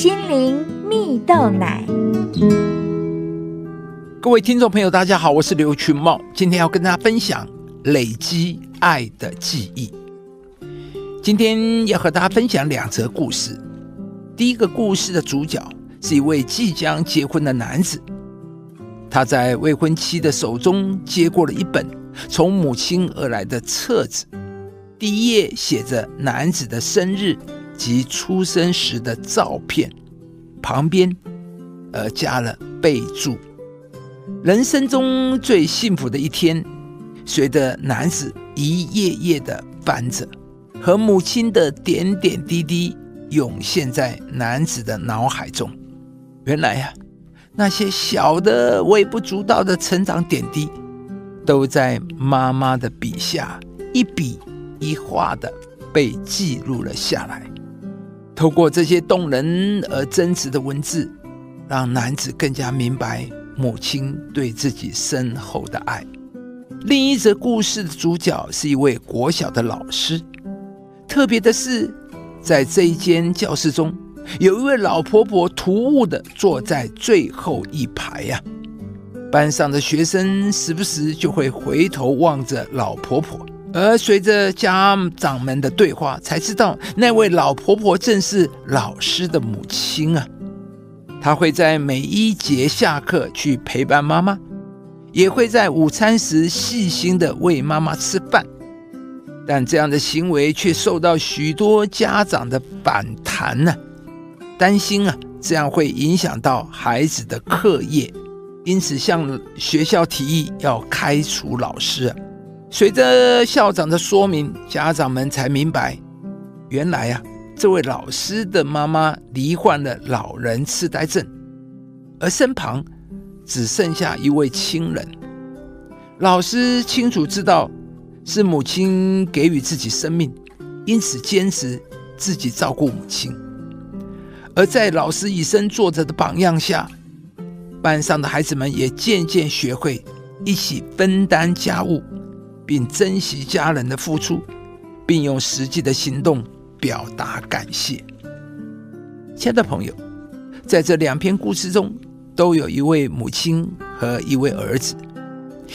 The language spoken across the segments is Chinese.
心灵蜜豆奶。各位听众朋友，大家好，我是刘群茂，今天要跟大家分享累积爱的记忆。今天要和大家分享两则故事。第一个故事的主角是一位即将结婚的男子，他在未婚妻的手中接过了一本从母亲而来的册子，第一页写着男子的生日及出生时的照片，旁边呃加了备注：人生中最幸福的一天。随着男子一页页的翻着。和母亲的点点滴滴涌现在男子的脑海中。原来呀，那些小的微不足道的成长点滴，都在妈妈的笔下一笔一画的被记录了下来。透过这些动人而真实的文字，让男子更加明白母亲对自己深厚的爱。另一则故事的主角是一位国小的老师。特别的是，在这一间教室中，有一位老婆婆突兀的坐在最后一排呀。班上的学生时不时就会回头望着老婆婆，而随着家长们的对话，才知道那位老婆婆正是老师的母亲啊。她会在每一节下课去陪伴妈妈，也会在午餐时细心的喂妈妈吃饭。但这样的行为却受到许多家长的反弹呢，担心啊，这样会影响到孩子的课业，因此向学校提议要开除老师。随着校长的说明，家长们才明白，原来呀，这位老师的妈妈罹患了老人痴呆症，而身旁只剩下一位亲人。老师清楚知道。是母亲给予自己生命，因此坚持自己照顾母亲。而在老师以身作则的榜样下，班上的孩子们也渐渐学会一起分担家务，并珍惜家人的付出，并用实际的行动表达感谢。亲爱的朋友，在这两篇故事中，都有一位母亲和一位儿子。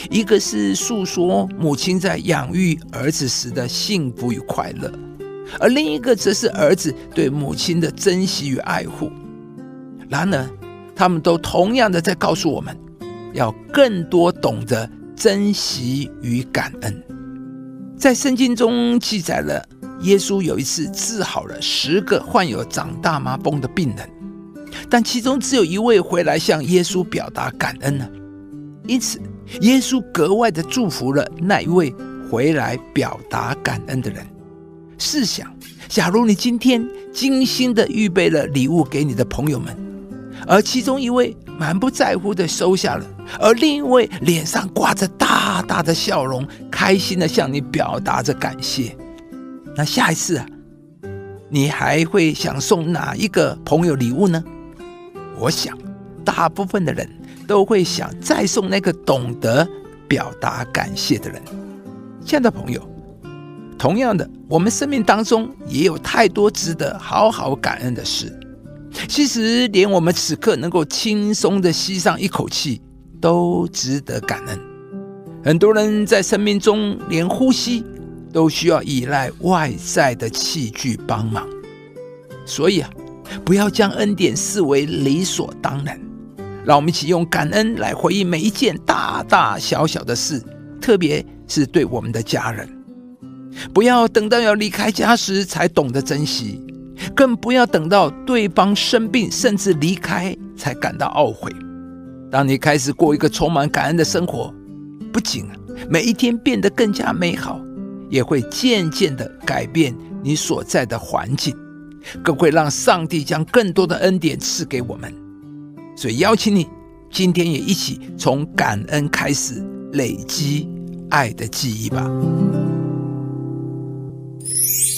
一个是诉说母亲在养育儿子时的幸福与快乐，而另一个则是儿子对母亲的珍惜与爱护。然而，他们都同样的在告诉我们，要更多懂得珍惜与感恩。在圣经中记载了，耶稣有一次治好了十个患有长大麻风的病人，但其中只有一位回来向耶稣表达感恩呢。因此。耶稣格外的祝福了那一位回来表达感恩的人。试想，假如你今天精心的预备了礼物给你的朋友们，而其中一位满不在乎的收下了，而另一位脸上挂着大大的笑容，开心的向你表达着感谢，那下一次啊，你还会想送哪一个朋友礼物呢？我想，大部分的人。都会想再送那个懂得表达感谢的人。亲爱的朋友，同样的，我们生命当中也有太多值得好好感恩的事。其实，连我们此刻能够轻松的吸上一口气，都值得感恩。很多人在生命中连呼吸都需要依赖外在的器具帮忙，所以啊，不要将恩典视为理所当然。让我们一起用感恩来回忆每一件大大小小的事，特别是对我们的家人。不要等到要离开家时才懂得珍惜，更不要等到对方生病甚至离开才感到懊悔。当你开始过一个充满感恩的生活，不仅每一天变得更加美好，也会渐渐的改变你所在的环境，更会让上帝将更多的恩典赐给我们。所以邀请你，今天也一起从感恩开始，累积爱的记忆吧。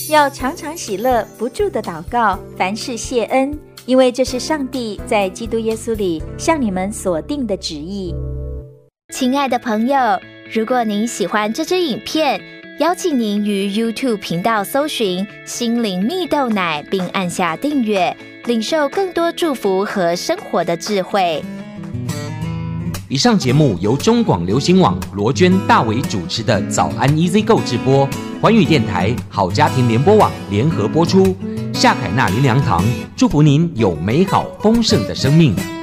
要常常喜乐，不住的祷告，凡事谢恩，因为这是上帝在基督耶稣里向你们所定的旨意。亲爱的朋友，如果您喜欢这支影片，邀请您于 YouTube 频道搜寻“心灵蜜豆奶”，并按下订阅。领受更多祝福和生活的智慧。以上节目由中广流行网罗娟、大伟主持的《早安 EZ 购》直播，环宇电台好家庭联播网联合播出。夏凯纳林良堂祝福您有美好丰盛的生命。